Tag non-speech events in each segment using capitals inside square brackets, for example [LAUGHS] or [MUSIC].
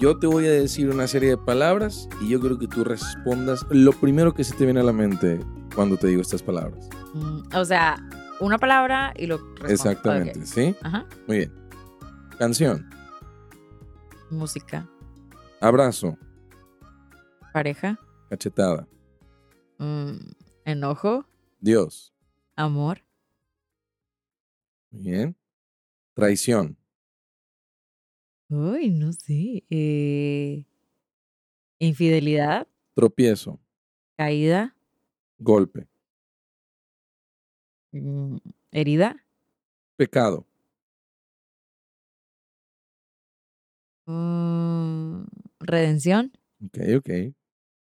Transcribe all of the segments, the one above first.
Yo te voy a decir una serie de palabras y yo creo que tú respondas lo primero que se te viene a la mente cuando te digo estas palabras. Mm, o sea, una palabra y lo respondo. Exactamente. ¿sí? Ajá. Muy bien. Canción, Música, abrazo, pareja, cachetada, mm, enojo, Dios. amor, Muy bien. Traición, uy, no sé, eh, infidelidad, tropiezo, caída, golpe, mm, herida, pecado, mm, redención. ok, ok.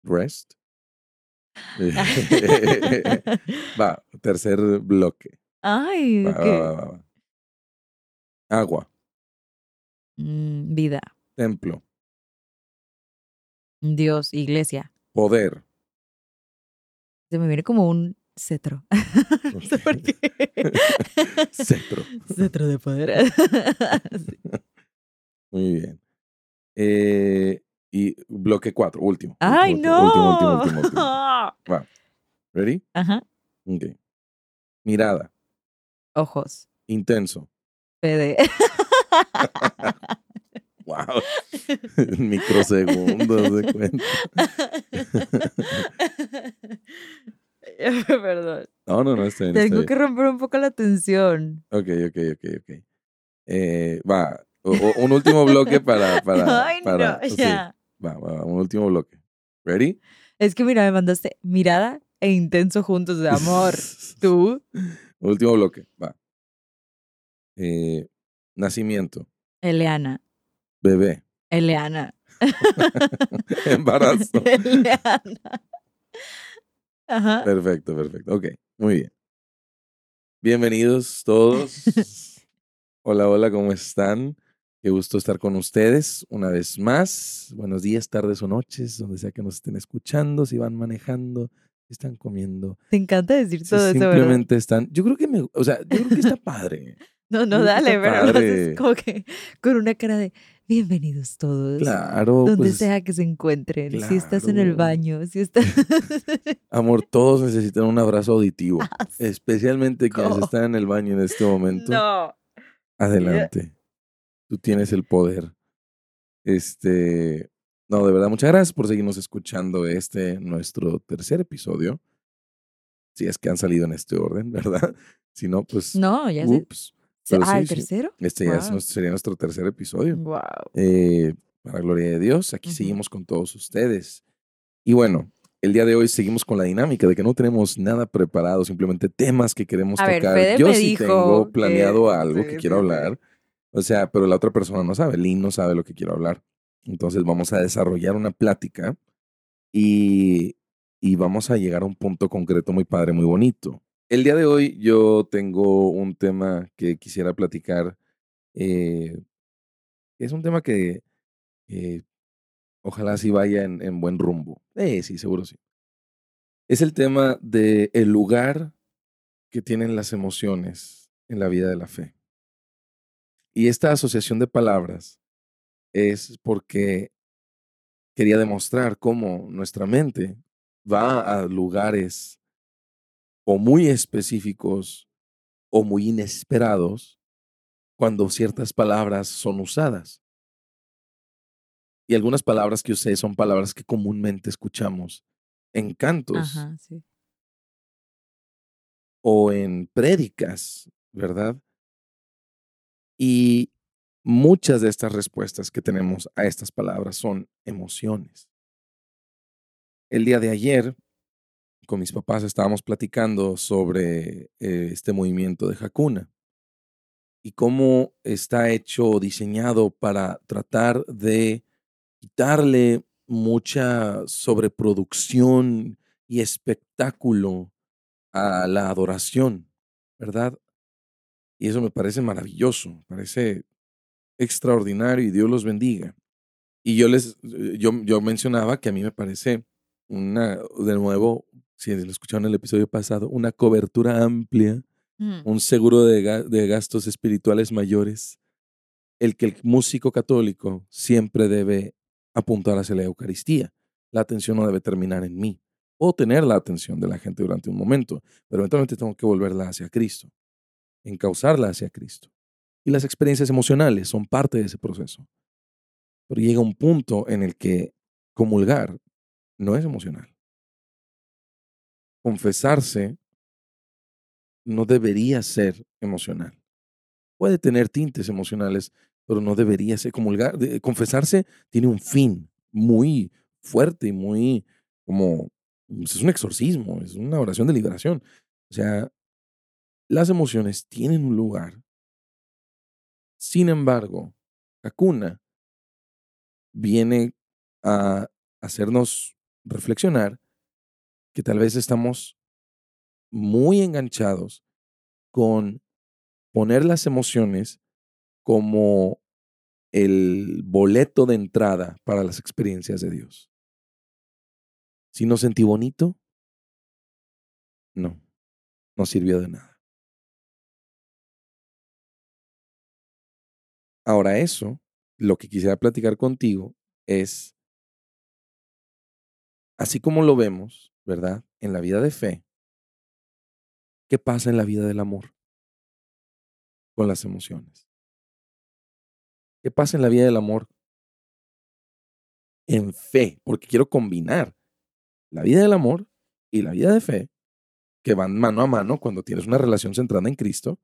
Rest. [LAUGHS] [LAUGHS] va, tercer bloque. Ay, Va, ok. va, va, va, va. Agua, Mm, vida, templo, Dios, iglesia. poder. Se me viene como un cetro. [LAUGHS] No sé por qué. [LAUGHS] Cetro. Cetro de poder. [LAUGHS] Sí. Muy bien. Eh, y bloque 4, último. ¡Ay, último, no! Último, último, último, último. Va. ¿Ready? Ajá. Ok. Mirada. Ojos. Intenso. PD. Wow. [LAUGHS] Microsegundos de cuenta. [LAUGHS] Perdón. No, no, no, está bien. está Tengo bien. que romper un poco la tensión. Ok, ok, ok, ok. Eh, va. o- o- un último bloque para. para, [LAUGHS] Ay, para no, sí, ya. va, va, un último bloque. ¿Ready? Es que mira, me mandaste mirada e intenso juntos de amor. Tú, Último bloque. Va. Eh, nacimiento. Eleana. Bebé. Eleana. [LAUGHS] Embarazo. [LAUGHS] Eleana. Ajá. Perfecto, perfecto. Ok, muy bien. Bienvenidos todos. [LAUGHS] Hola, hola, ¿cómo están? Qué gusto estar con ustedes una vez más. Buenos días, tardes o noches, donde sea que nos estén escuchando, si van manejando, si están comiendo. Te encanta decir si todo eso, simplemente están. Yo creo que me, o sea, yo creo que está padre. No, no, dale, pero lo haces como que con una cara de bienvenidos todos. Claro, Donde pues, sea que se encuentren. Si estás en el baño, si estás. [LAUGHS] amor, todos necesitan un abrazo auditivo, [LAUGHS] Ah, especialmente quienes están en el baño en este momento. no. Adelante. Tú tienes el poder. Este, no, de verdad, muchas gracias por seguirnos escuchando este, nuestro tercer episodio. Si es que han salido en este orden, [LAUGHS] ¿verdad? Si no, pues, No, ya sé. Pero ah, sí, ¿el sí. tercero? Este ya es sería nuestro tercer episodio. Wow. Eh, para gloria de Dios, aquí seguimos con todos ustedes. Y bueno, el día de hoy seguimos con la dinámica de que no tenemos nada preparado, simplemente temas que queremos A tocar. Yo sí tengo que- planeado algo que quiero hablar. O sea, pero la otra persona no sabe, Lynn no sabe lo que quiero hablar. Entonces vamos a desarrollar una plática y, y vamos a llegar a un punto concreto muy padre, muy bonito. El día de hoy yo tengo un tema que quisiera platicar. eh, es un tema que eh, ojalá sí vaya en, en buen rumbo. Eh, sí, seguro sí. Es el tema de el lugar que tienen las emociones en la vida de la fe. Y esta asociación de palabras es porque quería demostrar cómo nuestra mente va a lugares o muy específicos o muy inesperados cuando ciertas palabras son usadas. Y algunas palabras que usé son palabras que comúnmente escuchamos en cantos o en prédicas, ¿verdad? Y muchas de estas respuestas que tenemos a estas palabras son emociones. El día de ayer, con mis papás estábamos platicando sobre eh, este movimiento de Hakuna y cómo está hecho, diseñado para tratar de quitarle mucha sobreproducción y espectáculo a la adoración, ¿verdad? Y eso me parece maravilloso, me parece extraordinario y Dios los bendiga. Y yo les, yo, yo mencionaba que a mí me parece una, de nuevo, si lo escucharon en el episodio pasado, una cobertura amplia, mm. un seguro de, de gastos espirituales mayores, el que el músico católico siempre debe apuntar hacia la Eucaristía. La atención no debe terminar en mí. o tener la atención de la gente durante un momento, pero eventualmente tengo que volverla hacia Cristo encauzarla hacia Cristo. Y las experiencias emocionales son parte de ese proceso. Pero llega un punto en el que comulgar no es emocional. Confesarse no debería ser emocional. Puede tener tintes emocionales, pero no debería ser confesarse tiene un fin muy fuerte y muy como pues, es un exorcismo, es una oración de liberación. O sea, las emociones tienen un lugar. Sin embargo, Hakuna viene a hacernos reflexionar que tal vez estamos muy enganchados con poner las emociones como el boleto de entrada para las experiencias de Dios. Si no sentí bonito, no, no sirvió de nada. Ahora eso, lo que quisiera platicar contigo es, así como lo vemos, ¿verdad? En la vida de fe, ¿qué pasa en la vida del amor? Con las emociones. ¿Qué pasa en la vida del amor? En fe, porque quiero combinar la vida del amor y la vida de fe, que van mano a mano cuando tienes una relación centrada en Cristo.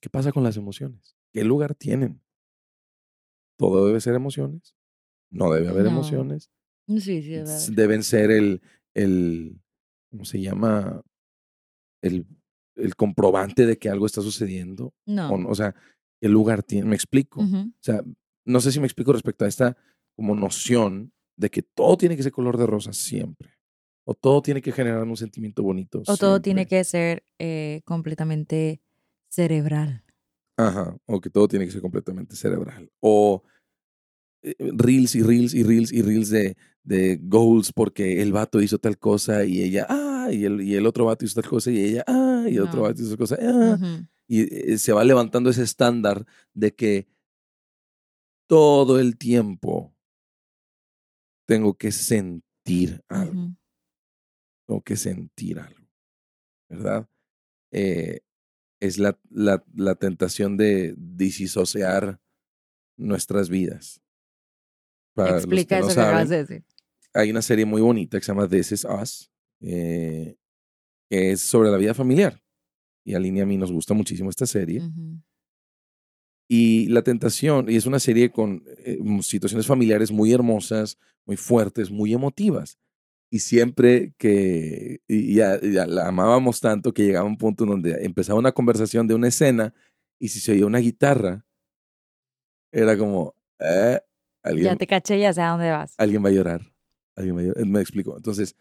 ¿Qué pasa con las emociones? ¿Qué lugar tienen? ¿Todo debe ser emociones? ¿No debe haber emociones? Sí, sí, Deben ser el, el, ¿cómo se llama? El, el comprobante de que algo está sucediendo. No. O, sea, ¿qué lugar tiene? Me explico. O sea, no sé si me explico respecto a esta como noción de que todo tiene que ser color de rosa siempre. O todo tiene que generar un sentimiento bonito. O todo tiene que ser eh, completamente cerebral. Ajá, o que todo tiene que ser completamente cerebral. O reels y reels y reels y reels de, de goals porque el vato hizo tal cosa y ella, ah, y el, y el otro vato hizo tal cosa y ella, ah, y el otro vato hizo tal cosa, ah. Y eh, se va levantando ese estándar de que todo el tiempo tengo que sentir algo. Tengo que sentir algo, ¿verdad? Eh, es la, la, la tentación de disociar nuestras vidas. Explica eso que acabas de decir. Hay una serie muy bonita que se llama This Is Us, eh, que es sobre la vida familiar. Y a Línea a mí nos gusta muchísimo esta serie. Y la tentación, y es una serie con eh, situaciones familiares muy hermosas, muy fuertes, muy emotivas. Y siempre que ya, la amábamos tanto que llegaba un punto donde empezaba una conversación de una escena y si se oía una guitarra, era como, eh, ¿alguien, ya te caché, ya sé a dónde vas. Alguien va a llorar. Alguien va a llorar. Me explico. Entonces,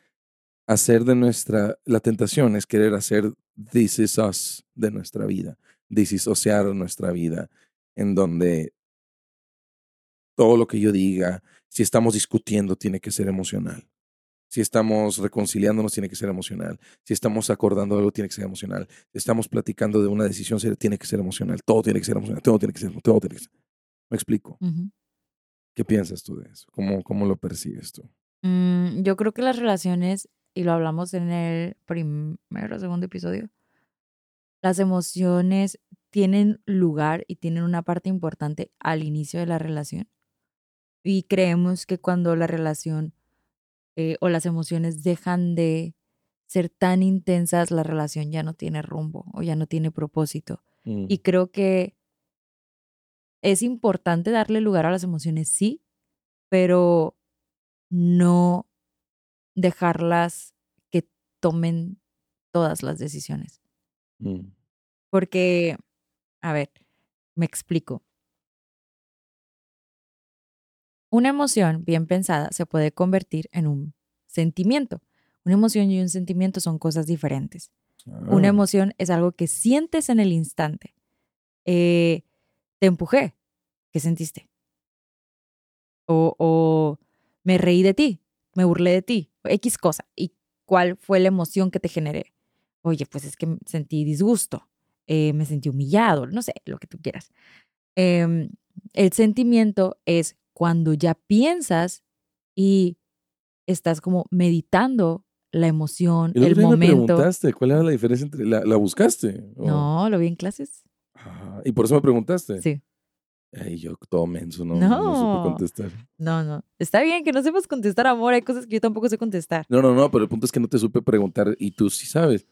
hacer de nuestra, la tentación es querer hacer this is us de nuestra vida, disociar nuestra vida, en donde todo lo que yo diga, si estamos discutiendo, tiene que ser emocional Si estamos reconciliándonos, tiene que ser emocional. Si estamos acordando algo, tiene que ser emocional. Si estamos platicando de una decisión seria, tiene que ser emocional. Todo tiene que ser emocional. Todo tiene que ser, todo tiene que ser. ¿Me explico? ¿Qué piensas tú de eso? ¿Cómo, cómo lo percibes tú? Mm, yo creo que las relaciones, y lo hablamos en el primero o segundo episodio, las emociones tienen lugar y tienen una parte importante al inicio de la relación. Y creemos que cuando la relación eh, o las emociones dejan de ser tan intensas, la relación ya no tiene rumbo o ya no tiene propósito. Mm, Y creo que es importante darle lugar a las emociones, sí, pero no dejarlas que tomen todas las decisiones. mm, Porque, a ver, me explico. Una emoción bien pensada se puede convertir en un sentimiento. Una emoción y un sentimiento son cosas diferentes. Una ah, emoción es algo que sientes en el instante. Eh, te empujé. ¿Qué sentiste? O, o me reí de ti, me burlé de ti, X cosa. ¿Y cuál fue la emoción que te generé? Oye, pues es que sentí disgusto, eh, me sentí humillado, no sé, lo que tú quieras. Em, el sentimiento es cuando ya piensas y estás como meditando la emoción, El el día me momento. preguntaste cuál era la diferencia entre. ¿La, la buscaste? ¿O- No, lo vi en clases. Ah, y por eso me preguntaste. Sí. Ay, yo todo menso, no, no. No. supe contestar. No, no. Está bien que no sepas contestar, amor. Hay cosas que yo tampoco sé contestar. No, no, no, pero el punto es que no te supe preguntar y tú sí sabes.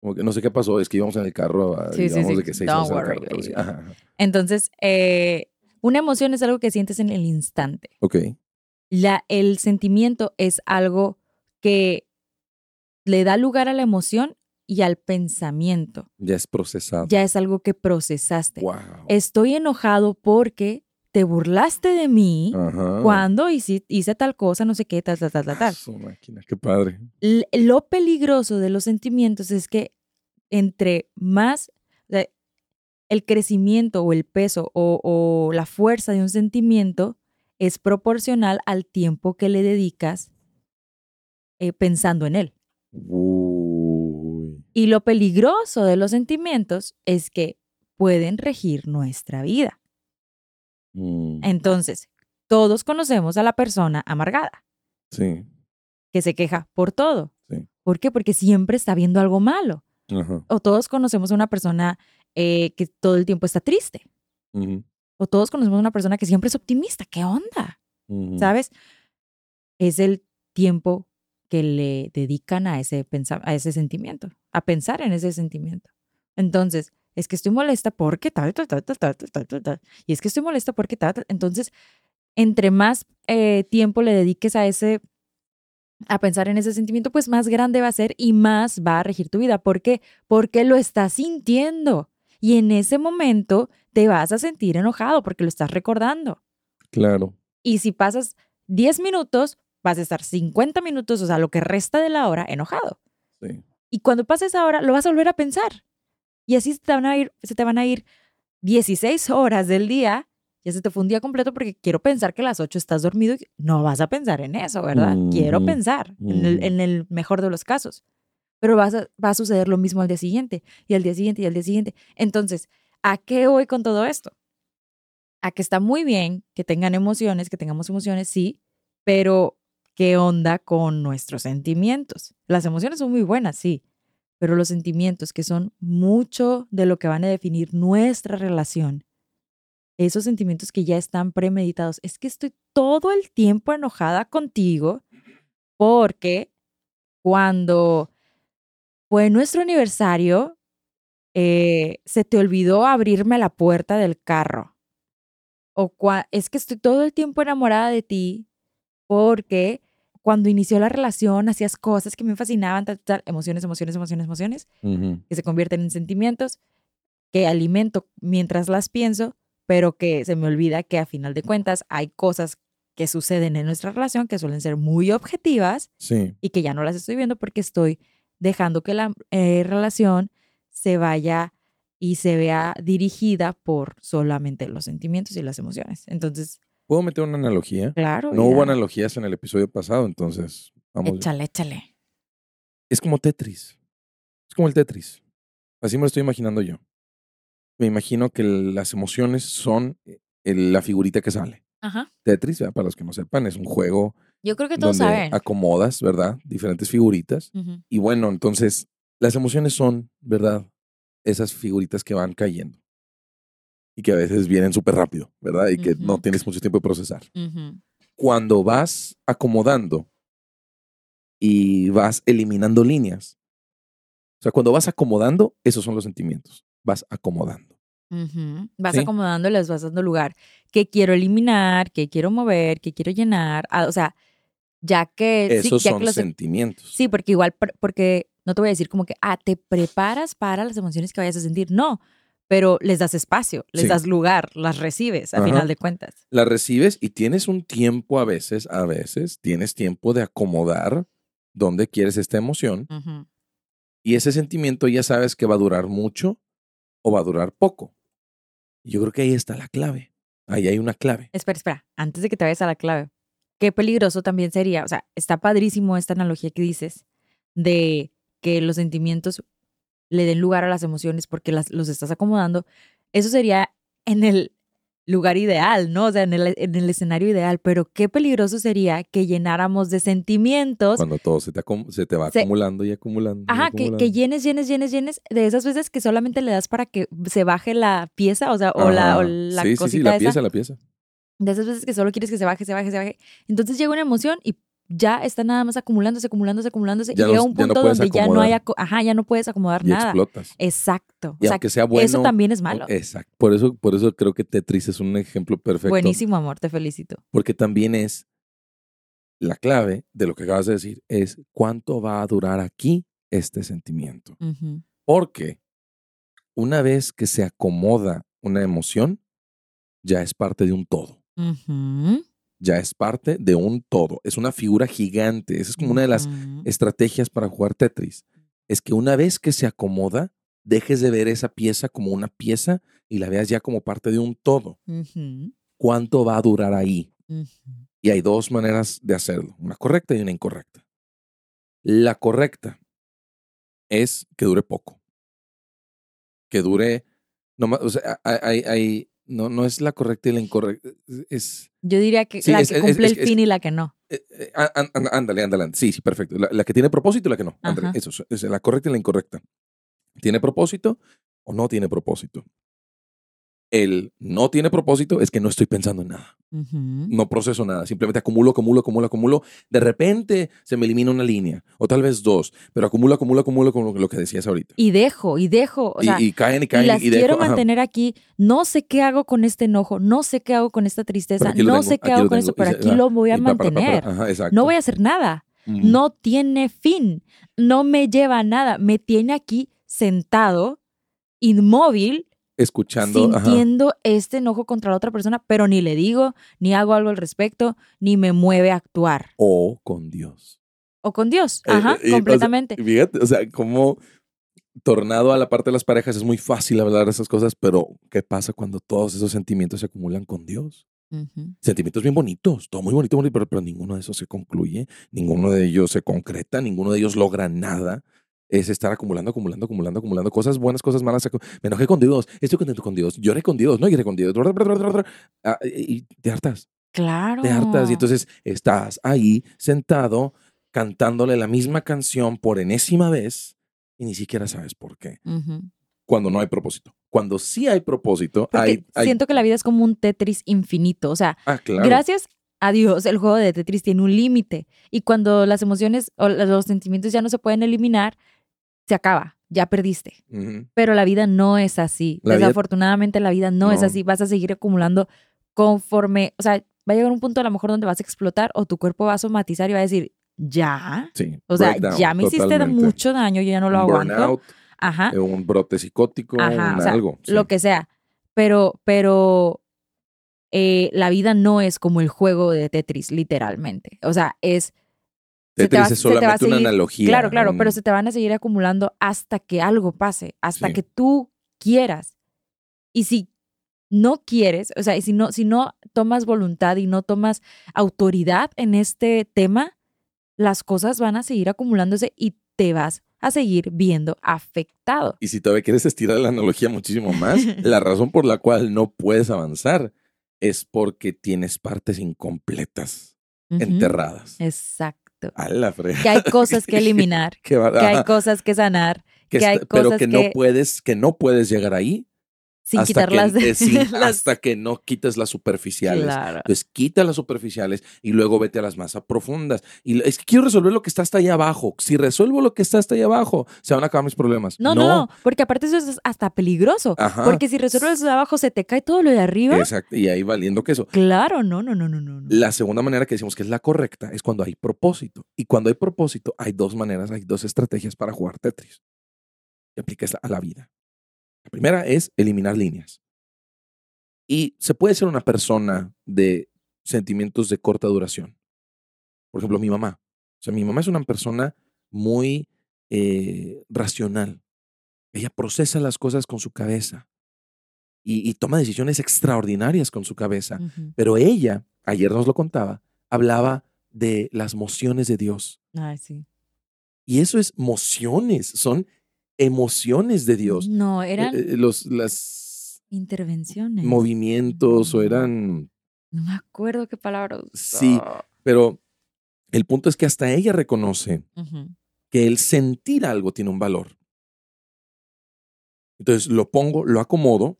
Como que no sé qué pasó, es que íbamos en el carro, a, Sí, sí, digamos sí. de que seis Don't horas en el worry, carro. sí. ajá. Entonces, eh, una emoción es algo que sientes en el instante. Ok. La, el sentimiento es algo que le da lugar a la emoción y al pensamiento. Ya es procesado. Ya es algo que procesaste. Wow. Estoy enojado porque te burlaste de mí Ajá. cuando hice, hice tal cosa, no sé qué, tal, tal, tal, tal, Ah, máquina, qué padre. L- lo peligroso de los sentimientos es que entre más o sea, el crecimiento o el peso o, o la fuerza de un sentimiento es proporcional al tiempo que le dedicas eh, pensando en él. Uy. Y lo peligroso de los sentimientos es que pueden regir nuestra vida. Mm, Entonces, todos conocemos a la persona amargada, Sí. que se queja por todo. Sí. ¿Por qué? Porque siempre está viendo algo malo. Ajá. O todos conocemos a una persona eh, que todo el tiempo está triste. O todos conocemos a una persona que siempre es optimista. ¿Qué onda? ¿Sabes? Es el tiempo que le dedican a ese, a ese sentimiento, a pensar en ese sentimiento. Entonces, es que estoy molesta porque tal, tal, tal, tal, tal, tal, tal, tal. Y es que estoy molesta porque tal, tal. Entonces, entre más eh, tiempo le dediques a ese, a pensar en ese sentimiento, pues más grande va a ser y más va a regir tu vida. ¿Por qué? Porque lo estás sintiendo. Y en ese momento te vas a sentir enojado porque lo estás recordando. Claro. Y si pasas 10 minutos, vas a estar 50 minutos, o sea, lo que resta de la hora, enojado. Sí. Y cuando pases esa hora, lo vas a volver a pensar. Y así se te van a ir, se te van a ir 16 horas del día. Ya se te fue un día completo porque quiero pensar que a las 8 estás dormido. y No vas a pensar en eso, ¿verdad? Quiero Ujú, pensar, en, el, en el mejor de los casos. Pero vas a- va a suceder lo mismo al día siguiente, y al día siguiente, y al día siguiente. Entonces, ¿a qué voy con todo esto? A que está muy bien que tengan emociones, que tengamos emociones, sí, pero ¿qué onda con nuestros sentimientos? Las emociones son muy buenas, sí, pero los sentimientos, que son mucho de lo que van a definir nuestra relación, esos sentimientos que ya están premeditados, es que estoy todo el tiempo enojada contigo porque cuando fue nuestro aniversario, eh, se te olvidó abrirme la puerta del carro. O es que estoy todo el tiempo enamorada de ti porque cuando inició la relación hacías cosas que me fascinaban, tal, tal, emociones, emociones, emociones, emociones, que se convierten en sentimientos que alimento mientras las pienso, pero que se me olvida que a final de cuentas hay cosas que suceden en nuestra relación que suelen ser muy objetivas Sí. y que ya no las estoy viendo porque estoy dejando que la eh, relación se vaya y se vea dirigida por solamente los sentimientos y las emociones. Entonces, ¿Puedo meter una analogía? claro. No ya. hubo analogías en el episodio pasado, entonces Vamos. Échale, échale. Es como Tetris. Es como el Tetris. Así me lo estoy imaginando yo. Me imagino que las emociones son eh, el- la figurita que sale. Ajá. Tetris, ¿verdad? para los que no sepan, es un juego Yo creo que todos donde saben. acomodas, ¿verdad? Diferentes figuritas. Y bueno, entonces, las emociones son, ¿verdad? Esas figuritas que van cayendo. Y que a veces vienen súper rápido, ¿verdad? Y que no tienes mucho tiempo de procesar. Cuando vas acomodando y vas eliminando líneas, o sea, cuando vas acomodando, esos son los sentimientos. Vas acomodando. Vas Sí. acomodando, les vas dando lugar. ¿Qué quiero eliminar? ¿Qué quiero mover? ¿Qué quiero llenar? Ah, o sea, ya que... sí, Esos ya son que los- sentimientos. Sí, porque igual, por- porque no te voy a decir como que, ah, te preparas para las emociones que vayas a sentir. No, pero les das espacio, les Sí. das lugar, las recibes a Ajá. final de cuentas. La recibes y tienes un tiempo a veces, a veces, tienes tiempo de acomodar dónde quieres esta emoción. Y ese sentimiento ya sabes que va a durar mucho o va a durar poco. Yo creo que ahí está la clave. Ahí hay una clave. Espera, espera, antes de que te vayas a la clave, qué peligroso también sería, o sea, está padrísimo esta analogía que dices de que los sentimientos le den lugar a las emociones porque las, los estás acomodando. Eso sería en el lugar ideal, ¿no? O sea, en el, en el escenario ideal, pero qué peligroso sería que llenáramos de sentimientos. Cuando todo se te, se te va Se- acumulando y acumulando. y Ajá, que, que llenes, llenes, llenes, llenes de esas veces que solamente le das para que se baje la pieza, o sea, o la, o la sí, sí, cosita sí, la esa. pieza, la pieza. De esas veces que solo quieres que se baje, se baje, se baje. Entonces llega una emoción y ya está nada más acumulándose, acumulándose, acumulándose. Ya y llega no- un no punto donde ya no hay, ajá, ya no puedes acomodar Y nada. explotas. Exacto. Y o sea, aunque sea bueno. eso también es malo. Exacto. Por eso, por eso creo que Tetris es un ejemplo perfecto. Buenísimo, amor, te felicito. Porque también es la clave de lo que acabas de decir, es cuánto va a durar aquí este sentimiento. Porque una vez que se acomoda una emoción, ya es parte de un todo. Ujú. Ya es parte de un todo. Es una figura gigante. Esa es como una de las estrategias para jugar Tetris. Es que una vez que se acomoda, dejes de ver esa pieza como una pieza y la veas ya como parte de un todo. ¿Cuánto va a durar ahí? Y hay dos maneras de hacerlo, una correcta y una incorrecta. La correcta es que dure poco. Que dure, no, o sea, hay- hay- no, no es la correcta y la incorrecta, es, Yo diría que Sí, la es- que cumple es- el fin y la que no. á- á- ándale, ándale, sí, sí, perfecto. La, la que tiene propósito y la que no, ándale, eso es, es la correcta y la incorrecta. ¿Tiene propósito o no tiene propósito? El no tiene propósito es que no estoy pensando en nada. No proceso nada, simplemente acumulo, acumulo, acumulo, acumulo. De repente se me elimina una línea, o tal vez dos, pero acumulo, acumulo, acumulo, como lo que decías ahorita. Y dejo, y dejo. O Y, sea, y caen y y caen las y dejo, quiero ajá. mantener aquí. No sé qué hago con este enojo, no sé qué hago con esta tristeza, no tengo, sé qué hago con esto, pero aquí lo voy a mantener. Ajá. No voy a hacer nada. No tiene fin. No me lleva a nada. Me tiene aquí sentado, inmóvil, Escuchando, ajá. sintiendo este enojo contra la otra persona, pero ni le digo, ni hago algo al respecto, ni me mueve a actuar. o con Dios. O con Dios. Eh, Ajá, eh, y, o sea, completamente. Fíjate, o sea, como tornado a la parte de las parejas es muy fácil hablar de esas cosas, pero ¿qué pasa cuando todos esos sentimientos se acumulan con Dios? Sentimientos bien bonitos, todo muy bonito, bonito, pero, pero ninguno de esos se concluye, ninguno de ellos se concreta, ninguno de ellos logra nada. Es estar acumulando, acumulando, acumulando, acumulando cosas buenas, cosas malas. Me enojé con Dios, estoy contento con Dios, lloré con Dios, no lloré con Dios. Ah, Y te hartas, Claro. te hartas. Y entonces estás ahí sentado cantándole la misma canción por enésima vez y ni siquiera sabes por qué. Cuando no hay propósito. Cuando sí hay propósito, Porque hay, hay- siento que la vida es como un Tetris infinito. O sea, Ah, claro. gracias a Dios, el juego de Tetris tiene un límite. Y cuando las emociones o los sentimientos ya no se pueden eliminar, se acaba. Ya perdiste. Pero la vida no es así. La vida- Desafortunadamente la vida no, es así. Vas a seguir acumulando conforme, o sea, va a llegar un punto a lo mejor donde vas a explotar o tu cuerpo va a somatizar y va a decir, ya. Sí. O sea, ya me hiciste totalmente. mucho daño, yo ya no lo aguanto. burnout, Ajá. eh, un brote psicótico, Ajá, un o sea, algo. sí. Lo que sea. Pero, pero eh, la vida no es como el juego de Tetris, literalmente. O sea, es. Se te te va a solamente una seguir- analogía. Claro, claro, un- pero se te van a seguir acumulando hasta que algo pase, hasta Sí. que tú quieras. Y si no quieres, o sea, y si no, si no tomas voluntad y no tomas autoridad en este tema, las cosas van a seguir acumulándose y te vas a seguir viendo afectado. Y si todavía quieres estirar la analogía muchísimo más, [LAUGHS] la razón por la cual no puedes avanzar es porque tienes partes incompletas, enterradas. Exacto. A la fregada. Que hay cosas que [LAUGHS] eliminar, Que hay cosas que sanar, que que hay está- pero cosas que no puedes, que no puedes llegar ahí sin hasta quitarlas que, de eh, sin- [LAUGHS] las- hasta que no quites las superficiales. Claro. Entonces quita las superficiales y luego vete a las más profundas. Y lo- es que quiero resolver lo que está hasta ahí abajo. Si resuelvo lo que está hasta ahí abajo, se van a acabar mis problemas. No, no, no, porque aparte eso es hasta peligroso. Ajá. Porque si resuelves eso de abajo, se te cae todo lo de arriba. Exacto. Y ahí valiendo queso. Claro, no, no, no, no, no. La segunda manera que decimos que es la correcta es cuando hay propósito. Y cuando hay propósito, hay dos maneras, hay dos estrategias para jugar Tetris. Y aplica esa a la vida. La primera es eliminar líneas. Y se puede ser una persona de sentimientos de corta duración. Por ejemplo, mi mamá. O sea, mi mamá es una persona muy eh, racional. Ella procesa las cosas con su cabeza y, y toma decisiones extraordinarias con su cabeza. Pero ella, ayer nos lo contaba, hablaba de las mociones de Dios. Ay, sí. Y eso es mociones, son emociones de Dios. No, Eh, eran eh, los las intervenciones. movimientos o eran... No me acuerdo qué palabra usó. Sí. Pero el punto es que hasta ella reconoce que el sentir algo tiene un valor. Entonces lo pongo, lo acomodo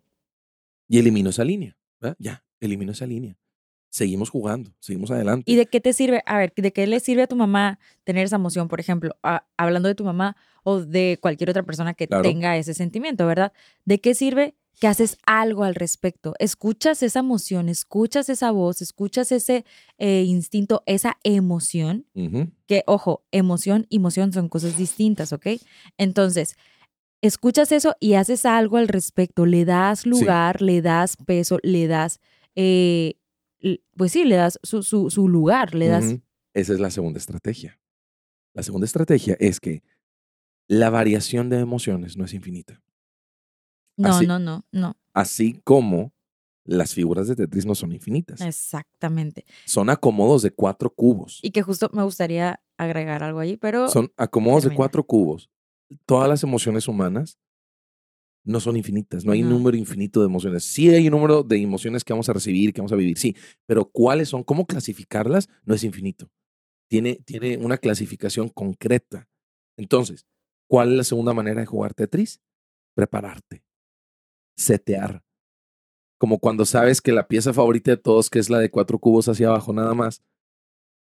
y elimino esa línea. ¿verdad? Ya, elimino esa línea. Seguimos jugando, seguimos adelante. ¿Y de qué te sirve? A ver, ¿de qué le sirve a tu mamá tener esa emoción, por ejemplo, a- hablando de tu mamá o de cualquier otra persona que Claro. tenga ese sentimiento, ¿verdad? ¿De qué sirve que haces algo al respecto? Escuchas esa emoción, escuchas esa voz, escuchas ese eh, instinto, esa emoción, que, ojo, emoción y emoción son cosas distintas, ¿ok? Entonces, escuchas eso y haces algo al respecto, le das lugar, le das peso, le das, eh, pues sí, le das su, su, su lugar, le das... Esa es la segunda estrategia. La segunda estrategia es que la variación de emociones no es infinita. No, Así- no, no, no, Así como las figuras de Tetris no son infinitas. exactamente. Son acomodos de cuatro cubos. Y que justo me gustaría agregar algo ahí, pero... Son acomodos de cuatro cubos. Todas las emociones humanas no son infinitas. No hay un No. número infinito de emociones. Sí hay un número de emociones que vamos a recibir, que vamos a vivir, sí. Pero cuáles son, cómo clasificarlas, no es infinito. Tiene, tiene una clasificación concreta. Entonces, ¿cuál es la segunda manera de jugar Tetris? Prepararte. Setear. Como cuando sabes que la pieza favorita de todos, que es la de cuatro cubos hacia abajo nada más,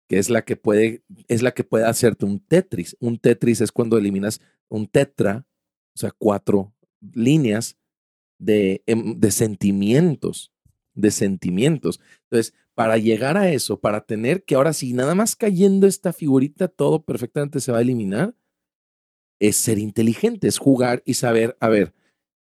que es la que puede, es la que puede hacerte un Tetris. Un Tetris es cuando eliminas un tetra, o sea, cuatro líneas de, em- de sentimientos, de sentimientos. Entonces, para llegar a eso, para tener que ahora sí, nada más cayendo esta figurita, todo perfectamente se va a eliminar, es ser inteligente, es jugar y saber, a ver,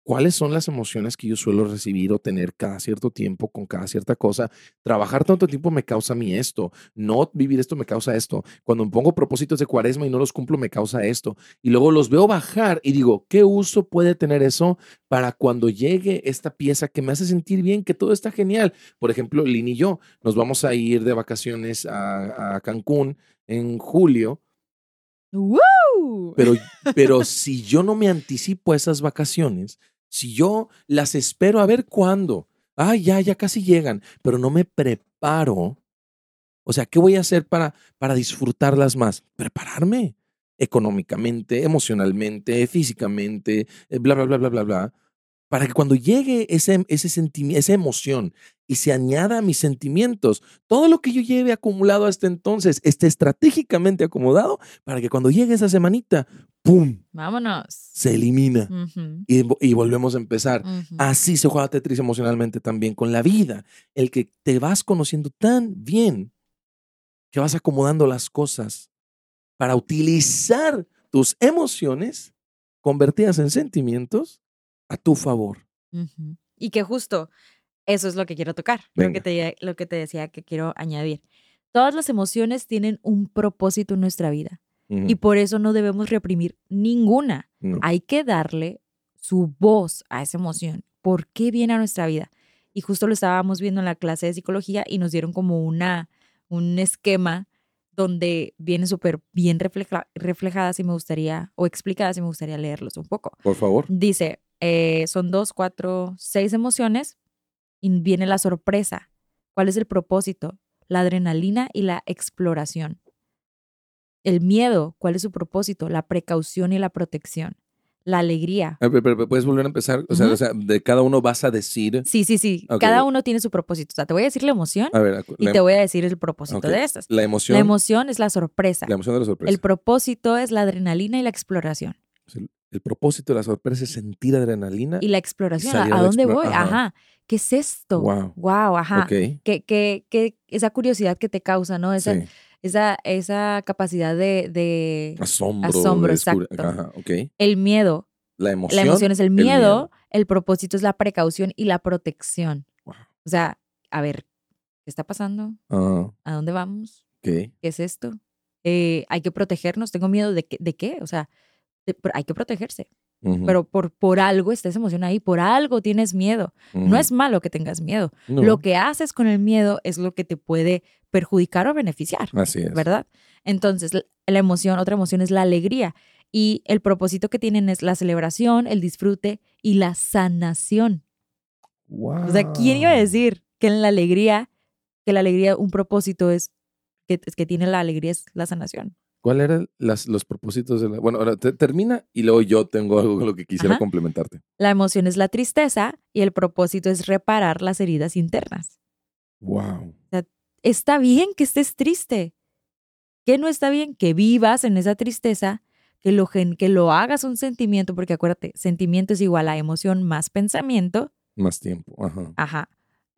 cuáles son las emociones que yo suelo recibir o tener cada cierto tiempo con cada cierta cosa. Trabajar tanto tiempo me causa a mí esto, no vivir esto me causa esto. Cuando me pongo propósitos de cuaresma y no los cumplo me causa esto. Y luego los veo bajar y digo, ¿qué uso puede tener eso para cuando llegue esta pieza que me hace sentir bien, que todo está genial? Por ejemplo, Lynn y yo nos vamos a ir de vacaciones a, a Cancún en julio, ¡Woo! pero, [LAUGHS] pero si yo no me anticipo a esas vacaciones, si yo las espero a ver cuándo, ay, ya, ya casi llegan, pero no me preparo, o sea, ¿qué voy a hacer para, para disfrutarlas más? Prepararme económicamente, emocionalmente, físicamente, eh, bla, bla, bla, bla, bla, bla, para que cuando llegue ese, ese sentimi- esa emoción y se añada a mis sentimientos, todo lo que yo lleve acumulado hasta entonces esté estratégicamente acomodado para que cuando llegue esa semanita, ¡pum!, Vámonos. se elimina y, y volvemos a empezar. Así se juega Tetris emocionalmente también con la vida. El que te vas conociendo tan bien que vas acomodando las cosas para utilizar tus emociones convertidas en sentimientos a tu favor. Y que justo eso es lo que quiero tocar, lo que, te, lo que te decía que quiero añadir. Todas las emociones tienen un propósito en nuestra vida y por eso no debemos reprimir ninguna. No. Hay que darle su voz a esa emoción. ¿Por qué viene a nuestra vida? Y justo lo estábamos viendo en la clase de psicología y nos dieron como una, un esquema donde vienen súper bien refleja- reflejadas y me gustaría, o explicadas y me gustaría leerlos un poco. Por favor. Dice, eh, son dos, cuatro, seis emociones y viene la sorpresa. ¿Cuál es el propósito? La adrenalina y la exploración. El miedo, ¿cuál es su propósito? La precaución y la protección. La alegría. A ver, pero- pero ¿Puedes volver a empezar? O sea, Ujú. o sea, de cada uno vas a decir. Sí, sí, sí. Cada uno tiene su propósito. O sea, te voy a decir la emoción A ver, y te voy a decir el propósito de estas. la emoción. La emoción es la sorpresa. la emoción de la sorpresa. El propósito es la adrenalina y la exploración. El, propósito de la sorpresa es sentir adrenalina. Y la exploración, ¿a, dónde explora- voy? ajá. Ajá. ¿Qué es esto? Wow. Wow, ajá. Ok. Que, que, que esa curiosidad que te causa, ¿no? Esa, Sí. esa, esa capacidad de, de Asombro. Asombro, de exacto. Ajá, ok. el miedo. La emoción. La emoción es el miedo. miedo, el propósito es la precaución y la protección. Wow. O sea, a ver, ¿qué está pasando? Ah, ¿A dónde vamos? ok. ¿Qué es esto? Eh, hay que protegernos. Tengo miedo de, qué- de qué? O sea, de- hay que protegerse. Pero por, por algo está esa emoción ahí, por algo tienes miedo. No es malo que tengas miedo. No, Lo que haces con el miedo es lo que te puede perjudicar o beneficiar, Así es. ¿verdad? Entonces, la- la emoción, otra emoción es la alegría. Y el propósito que tienen es la celebración, el disfrute y la sanación. O sea, ¿quién iba a Wow. decir que en la alegría, que la alegría, un propósito es, que, es que tiene la alegría es la sanación? ¿Cuál eran las, los propósitos de la.? Bueno, ahora te- termina y luego yo tengo algo con lo que quisiera Ajá. complementarte. La emoción es la tristeza y el propósito es reparar las heridas internas. Wow. Está bien que estés triste. ¿Qué no está bien? Que vivas en esa tristeza, que lo, que lo hagas un sentimiento, porque acuérdate, sentimiento es igual a emoción más pensamiento. Más tiempo. Ajá. Ajá.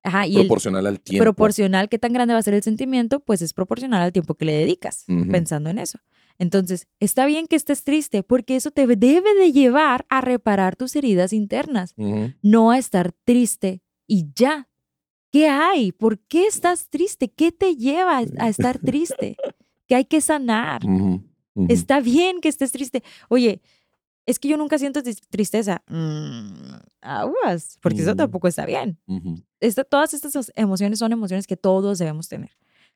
Ajá. Y el Proporcional al tiempo. proporcional, ¿qué tan grande va a ser el sentimiento? Pues es proporcional al tiempo que le dedicas, pensando en eso. Entonces, está bien que estés triste, porque eso te debe de llevar a reparar tus heridas internas, no a estar triste y ya. ¿Qué hay? ¿Por qué estás triste? ¿Qué te lleva a- estar triste? Que hay que sanar. Está bien que estés triste. Oye, es que yo nunca siento tristeza. Mm, aguas, porque eso Mm. tampoco está bien. Ujú. Esta- todas estas emociones son emociones que todos debemos tener.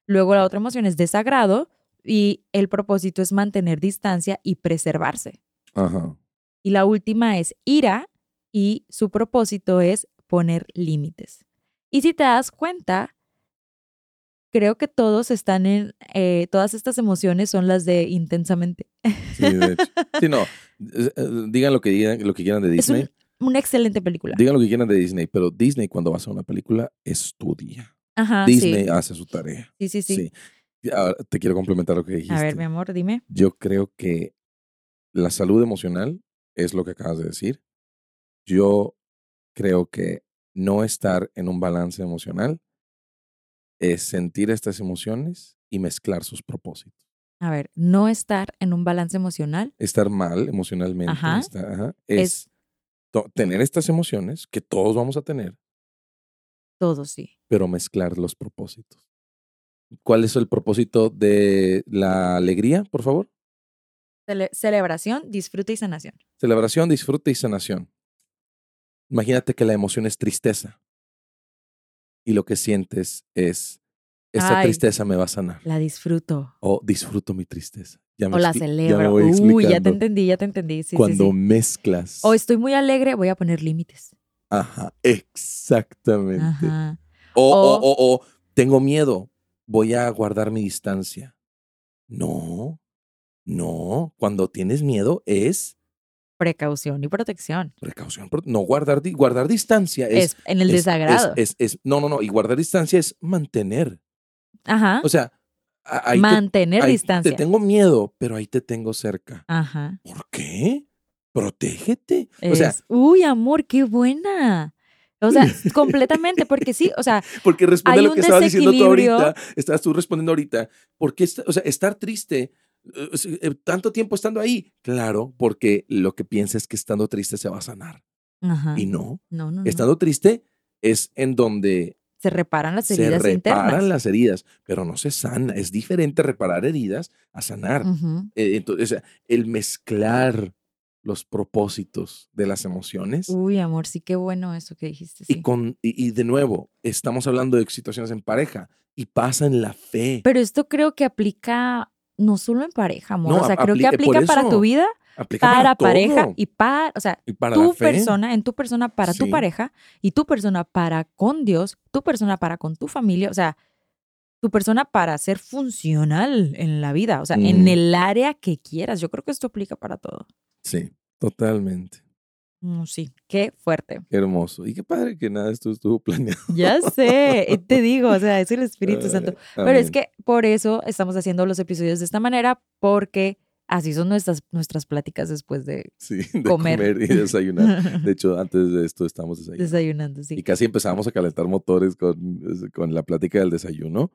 Luego la otra emoción es desagrado y el propósito es mantener distancia y preservarse. Ajá. Y la última es ira y su propósito es poner límites. Y si te das cuenta, creo que todos están en, eh, todas estas emociones son las de intensamente. Sí, de hecho. [LAUGHS] Sí, no. eh, Digan lo que digan, lo que quieran de Es un- Disney. Una excelente película. Digan lo que quieran de Disney, pero Disney cuando va a hacer una película estudia. Ajá, Disney sí. hace su tarea. Sí, sí, sí. Sí. Ahora, te quiero complementar lo que dijiste. A ver, mi amor, dime. Yo creo que la salud emocional es lo que acabas de decir. Yo creo que no estar en un balance emocional es sentir estas emociones y mezclar sus propósitos. A ver, no estar en un balance emocional Estar mal emocionalmente Ajá. estar- ajá, es, tener estas emociones que todos vamos a tener, todo sí. pero mezclar los propósitos. ¿Cuál es el propósito de la alegría, por favor? Cele- celebración, disfrute y sanación. Celebración, disfrute y sanación. Imagínate que la emoción es tristeza. Y lo que sientes es, esta Ay. tristeza me va a sanar. La disfruto. O disfruto mi tristeza. Ya me O la ya celebro. voy Uy, ya te entendí, ya te entendí. Sí, Cuando sí. mezclas. O estoy muy alegre, voy a poner límites. Ajá, exactamente. Ajá. O, o, O- o, o, tengo miedo, voy a guardar mi distancia. No, no. Cuando tienes miedo es Precaución y protección. precaución. No guardar, guardar distancia es Es, en el es- desagrado. Es, es, no, no, no. Y guardar distancia es mantener. Ajá. O sea, ahí, te, Mantener ahí distancia. te tengo miedo, pero ahí te tengo cerca. Ajá. ¿Por qué? Protégete. O sea, uy, amor, qué buena. O sea, [LAUGHS] completamente, porque sí, o sea, porque responde hay a lo que estabas diciendo tú ahorita. Estás tú respondiendo ahorita. Porque, o sea, estar triste, tanto tiempo estando ahí. Claro, porque lo que piensas es que estando triste se va a sanar. ajá. Y no. No, no, no. Estando triste es en donde Se reparan las se heridas reparan internas. las heridas, pero no se sana. Es diferente reparar heridas a sanar. Ujú. Eh, entonces, o sea, el mezclar los propósitos de las emociones Uy, amor, sí, qué bueno eso que dijiste. Sí. y, con, y, y de nuevo, estamos hablando de situaciones en pareja. y pasa en la fe. Pero esto creo que aplica no solo en pareja, amor. No, o sea, creo que por aplica para tu vida, Aplica para, pareja y para, o sea, Y para tu persona, en tu persona para tu pareja y tu persona para con Dios, tu persona para con tu familia, o sea, tu persona para ser funcional en la vida, o sea, en Mm. el área que quieras. Yo creo que esto aplica para todo. Sí, totalmente. Mm, sí, qué fuerte. Qué hermoso. Y qué padre que nada de esto estuvo planeado. Ya sé, y te digo, o sea, es el [LAUGHS] Espíritu Santo. Pero es que por eso estamos haciendo los episodios de esta manera, porque así son nuestras, nuestras pláticas después de Sí, [LAUGHS] de comer. comer, y desayunar. De [LAUGHS] hecho, antes de esto estamos desayunando. desayunando, Y sí. casi empezamos a calentar motores con, con la plática del desayuno.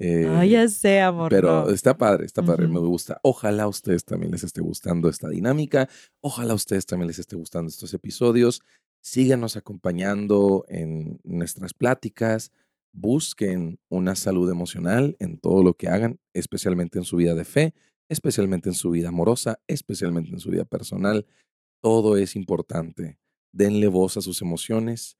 Eh, Ay, ya sé, amor. Pero no. está padre, está padre, me gusta. Ojalá a ustedes también les esté gustando esta dinámica. Ojalá a ustedes también les esté gustando estos episodios. Síganos acompañando en nuestras pláticas. Busquen una salud emocional en todo lo que hagan, especialmente en su vida de fe, especialmente en su vida amorosa, especialmente en su vida personal. Todo es importante. Denle voz a sus emociones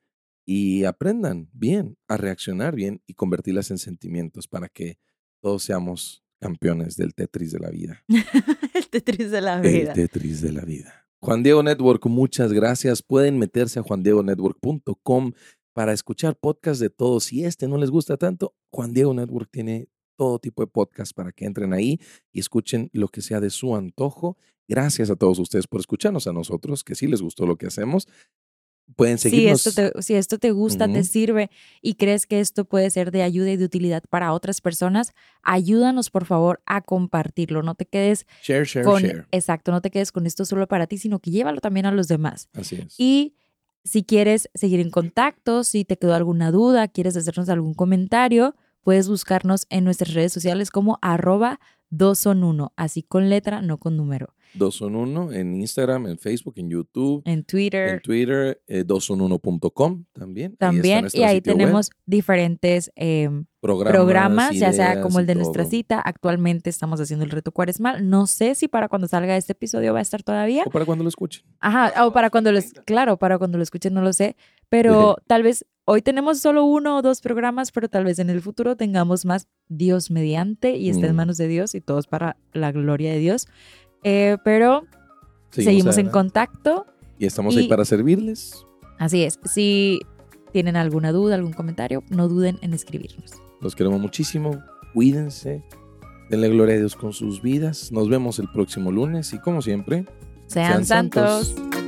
y aprendan bien a reaccionar bien y convertirlas en sentimientos para que todos seamos campeones del Tetris de la vida. [LAUGHS] el Tetris de la El vida. Tetris de la vida. Juan Diego Network, muchas gracias. Pueden meterse a juandiegonetwork.com para escuchar podcasts de todos. Si este no les gusta tanto, Juan Diego Network tiene todo tipo de podcasts para que entren ahí y escuchen lo que sea de su antojo. Gracias a todos ustedes por escucharnos a nosotros, que sí les gustó lo que hacemos. Pueden Si seguirnos. esto, te, si esto te gusta, te sirve y crees que esto puede ser de ayuda y de utilidad para otras personas, ayúdanos por favor a compartirlo. No te quedes Share, share, con, share. exacto, no te quedes con esto solo para ti, sino que llévalo también a los demás. Así es. Y si quieres seguir en contacto, si te quedó alguna duda, quieres hacernos algún comentario, puedes buscarnos en nuestras redes sociales como arroba dos son uno, así con letra, no con número. Dos son uno en Instagram, en Facebook, en YouTube, En Twitter en Twitter, eh, también. Ahí está también. Y ahí web, tenemos diferentes em, programas, programas, ya sea como el de nuestra todo. cita. Actualmente estamos haciendo el reto cuaresmal. No sé si para cuando salga este episodio va a estar todavía. O para cuando lo escuchen. Ajá, o para cuando lo, es- claro, para cuando lo escuchen no lo sé, pero tal vez hoy tenemos solo uno o dos programas, pero tal vez en el futuro tengamos más Dios mediante y esté en Mm. manos de Dios y todos para la gloria de Dios. Eh, pero seguimos, en contacto. Y estamos ahí para servirles. Así es. Si tienen alguna duda, algún comentario, no duden en escribirnos. Los queremos muchísimo. Cuídense. Denle gloria a Dios con sus vidas. Nos vemos el próximo lunes y como siempre, Sean, Sean santos. santos.